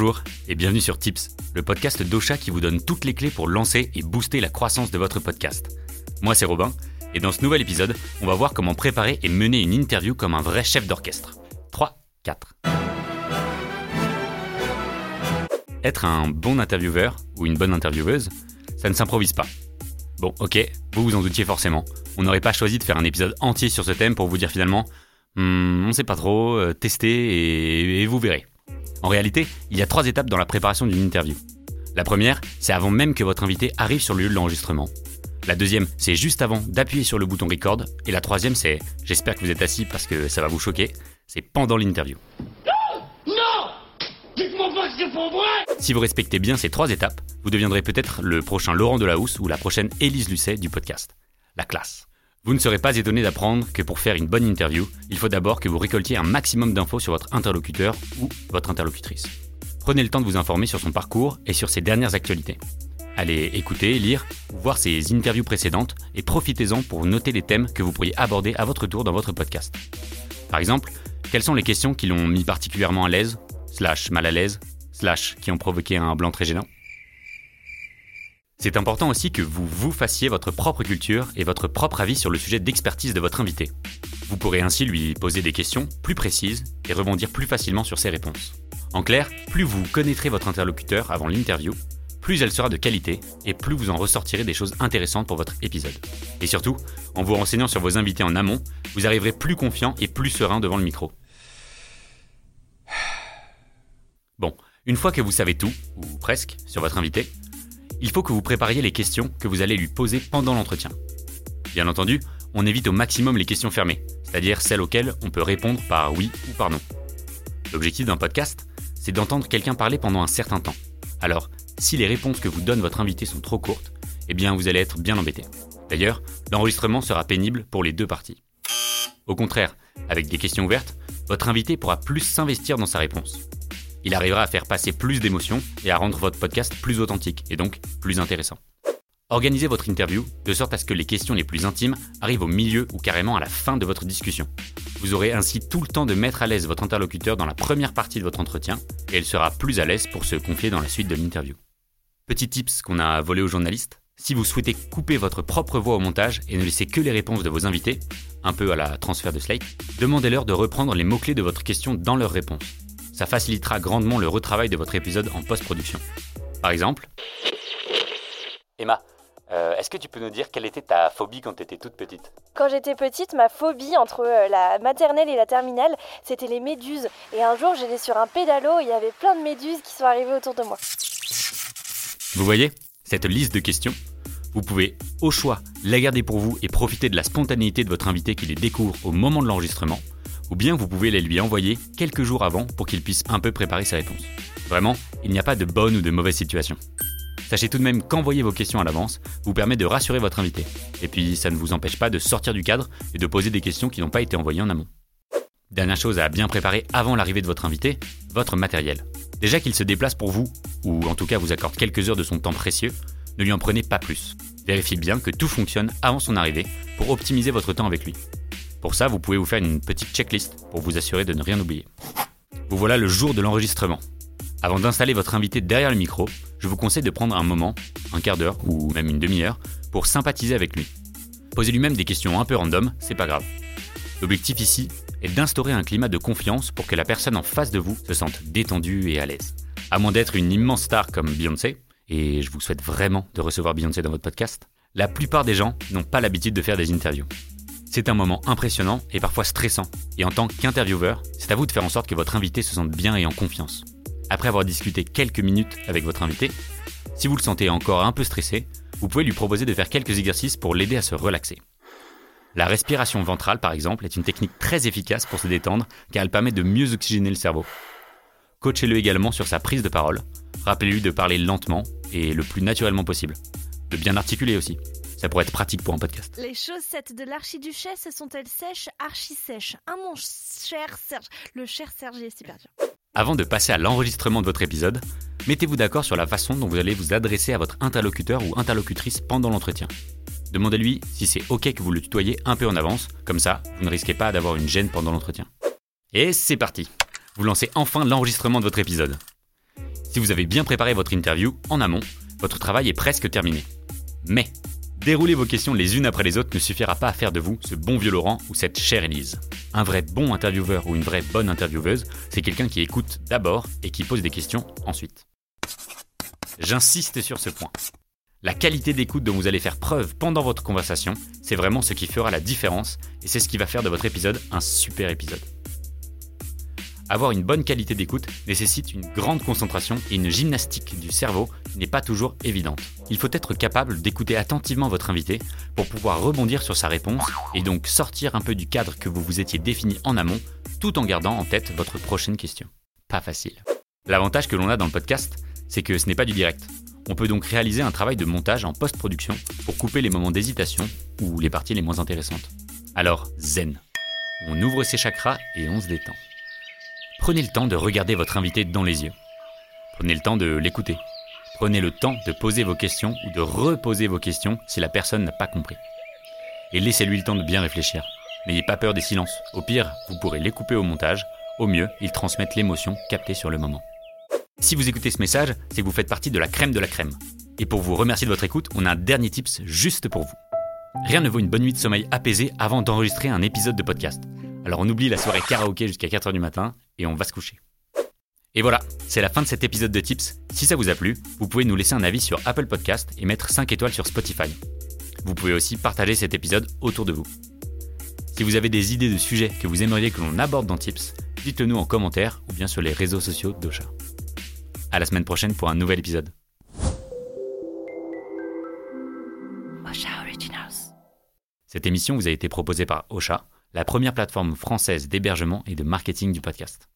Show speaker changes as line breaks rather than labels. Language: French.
Bonjour et bienvenue sur Tips, le podcast d'Ocha qui vous donne toutes les clés pour lancer et booster la croissance de votre podcast. Moi c'est Robin et dans ce nouvel épisode, on va voir comment préparer et mener une interview comme un vrai chef d'orchestre. 3, 4. Être un bon intervieweur ou une bonne intervieweuse, ça ne s'improvise pas. Bon, ok, vous vous en doutiez forcément. On n'aurait pas choisi de faire un épisode entier sur ce thème pour vous dire finalement, hmm, on sait pas trop, euh, testez et vous verrez. En réalité, il y a trois étapes dans la préparation d'une interview. La première, c'est avant même que votre invité arrive sur le lieu de l'enregistrement. La deuxième, c'est juste avant d'appuyer sur le bouton record. Et la troisième, c'est, j'espère que vous êtes assis parce que ça va vous choquer, c'est pendant l'interview.
Non Dites-moi pas que c'est pour moi
Si vous respectez bien ces trois étapes, vous deviendrez peut-être le prochain Laurent Delahousse ou la prochaine Élise Lucet du podcast. La classe. Vous ne serez pas étonné d'apprendre que pour faire une bonne interview, il faut d'abord que vous récoltiez un maximum d'infos sur votre interlocuteur ou votre interlocutrice. Prenez le temps de vous informer sur son parcours et sur ses dernières actualités. Allez écouter, lire voir ses interviews précédentes et profitez-en pour noter les thèmes que vous pourriez aborder à votre tour dans votre podcast. Par exemple, quelles sont les questions qui l'ont mis particulièrement à l'aise, slash mal à l'aise, slash qui ont provoqué un blanc très gênant? C'est important aussi que vous vous fassiez votre propre culture et votre propre avis sur le sujet d'expertise de votre invité. Vous pourrez ainsi lui poser des questions plus précises et rebondir plus facilement sur ses réponses. En clair, plus vous connaîtrez votre interlocuteur avant l'interview, plus elle sera de qualité et plus vous en ressortirez des choses intéressantes pour votre épisode. Et surtout, en vous renseignant sur vos invités en amont, vous arriverez plus confiant et plus serein devant le micro. Bon, une fois que vous savez tout, ou presque, sur votre invité, il faut que vous prépariez les questions que vous allez lui poser pendant l'entretien. Bien entendu, on évite au maximum les questions fermées, c'est-à-dire celles auxquelles on peut répondre par oui ou par non. L'objectif d'un podcast, c'est d'entendre quelqu'un parler pendant un certain temps. Alors, si les réponses que vous donne votre invité sont trop courtes, eh bien vous allez être bien embêté. D'ailleurs, l'enregistrement sera pénible pour les deux parties. Au contraire, avec des questions ouvertes, votre invité pourra plus s'investir dans sa réponse il arrivera à faire passer plus d'émotions et à rendre votre podcast plus authentique et donc plus intéressant. Organisez votre interview de sorte à ce que les questions les plus intimes arrivent au milieu ou carrément à la fin de votre discussion. Vous aurez ainsi tout le temps de mettre à l'aise votre interlocuteur dans la première partie de votre entretien et elle sera plus à l'aise pour se confier dans la suite de l'interview. Petit tips qu'on a volé aux journalistes, si vous souhaitez couper votre propre voix au montage et ne laisser que les réponses de vos invités, un peu à la transfert de Slate, demandez-leur de reprendre les mots-clés de votre question dans leurs réponses. Ça facilitera grandement le retravail de votre épisode en post-production. Par exemple, Emma, euh, est-ce que tu peux nous dire quelle était ta phobie quand tu étais toute petite?
Quand j'étais petite, ma phobie entre euh, la maternelle et la terminale, c'était les méduses. Et un jour, j'étais sur un pédalo et il y avait plein de méduses qui sont arrivées autour de moi.
Vous voyez Cette liste de questions, vous pouvez, au choix, la garder pour vous et profiter de la spontanéité de votre invité qui les découvre au moment de l'enregistrement, ou bien vous pouvez les lui envoyer quelques jours avant pour qu'il puisse un peu préparer ses réponses. Vraiment, il n'y a pas de bonne ou de mauvaise situation. Sachez tout de même qu'envoyer vos questions à l'avance vous permet de rassurer votre invité. Et puis, ça ne vous empêche pas de sortir du cadre et de poser des questions qui n'ont pas été envoyées en amont. Dernière chose à bien préparer avant l'arrivée de votre invité, votre matériel. Déjà qu'il se déplace pour vous, ou en tout cas vous accorde quelques heures de son temps précieux, ne lui en prenez pas plus. Vérifiez bien que tout fonctionne avant son arrivée pour optimiser votre temps avec lui. Pour ça, vous pouvez vous faire une petite checklist pour vous assurer de ne rien oublier. Vous voilà le jour de l'enregistrement. Avant d'installer votre invité derrière le micro, je vous conseille de prendre un moment, un quart d'heure ou même une demi-heure, pour sympathiser avec lui. Posez lui-même des questions un peu random, c'est pas grave. L'objectif ici est d'instaurer un climat de confiance pour que la personne en face de vous se sente détendue et à l'aise. À moins d'être une immense star comme Beyoncé, et je vous souhaite vraiment de recevoir Beyoncé dans votre podcast, la plupart des gens n'ont pas l'habitude de faire des interviews. C'est un moment impressionnant et parfois stressant. Et en tant qu'intervieweur, c'est à vous de faire en sorte que votre invité se sente bien et en confiance. Après avoir discuté quelques minutes avec votre invité, si vous le sentez encore un peu stressé, vous pouvez lui proposer de faire quelques exercices pour l'aider à se relaxer. La respiration ventrale, par exemple, est une technique très efficace pour se détendre car elle permet de mieux oxygéner le cerveau. Coachez-le également sur sa prise de parole. Rappelez-lui de parler lentement et le plus naturellement possible. De bien articuler aussi. Ça pourrait être pratique pour un podcast.
Les chaussettes de l'archiduchesse sont-elles sèches, archi sèches? Ah mon cher Serge, le cher Serge est super dur.
Avant de passer à l'enregistrement de votre épisode, mettez-vous d'accord sur la façon dont vous allez vous adresser à votre interlocuteur ou interlocutrice pendant l'entretien. Demandez-lui si c'est OK que vous le tutoyez un peu en avance, comme ça, vous ne risquez pas d'avoir une gêne pendant l'entretien. Et c'est parti Vous lancez enfin l'enregistrement de votre épisode. Si vous avez bien préparé votre interview en amont, votre travail est presque terminé. Mais dérouler vos questions les unes après les autres ne suffira pas à faire de vous ce bon vieux Laurent ou cette chère Élise. Un vrai bon intervieweur ou une vraie bonne intervieweuse, c'est quelqu'un qui écoute d'abord et qui pose des questions ensuite. J'insiste sur ce point. La qualité d'écoute dont vous allez faire preuve pendant votre conversation, c'est vraiment ce qui fera la différence et c'est ce qui va faire de votre épisode un super épisode. Avoir une bonne qualité d'écoute nécessite une grande concentration et une gymnastique du cerveau n'est pas toujours évidente. Il faut être capable d'écouter attentivement votre invité pour pouvoir rebondir sur sa réponse et donc sortir un peu du cadre que vous vous étiez défini en amont tout en gardant en tête votre prochaine question. Pas facile. L'avantage que l'on a dans le podcast, c'est que ce n'est pas du direct. On peut donc réaliser un travail de montage en post-production pour couper les moments d'hésitation ou les parties les moins intéressantes. Alors, zen. On ouvre ses chakras et on se détend. Prenez le temps de regarder votre invité dans les yeux. Prenez le temps de l'écouter. Prenez le temps de poser vos questions ou de reposer vos questions si la personne n'a pas compris. Et laissez-lui le temps de bien réfléchir. N'ayez pas peur des silences. Au pire, vous pourrez les couper au montage. Au mieux, ils transmettent l'émotion captée sur le moment. Si vous écoutez ce message, c'est que vous faites partie de la crème de la crème. Et pour vous remercier de votre écoute, on a un dernier tips juste pour vous. Rien ne vaut une bonne nuit de sommeil apaisée avant d'enregistrer un épisode de podcast. Alors on oublie la soirée karaoké jusqu'à 4h du matin et on va se coucher. Et voilà, c'est la fin de cet épisode de Tips. Si ça vous a plu, vous pouvez nous laisser un avis sur Apple Podcast et mettre 5 étoiles sur Spotify. Vous pouvez aussi partager cet épisode autour de vous. Si vous avez des idées de sujets que vous aimeriez que l'on aborde dans Tips, dites-le nous en commentaire ou bien sur les réseaux sociaux d'Ocha. À la semaine prochaine pour un nouvel épisode. Ocha Originals. Cette émission vous a été proposée par Ocha, la première plateforme française d'hébergement et de marketing du podcast.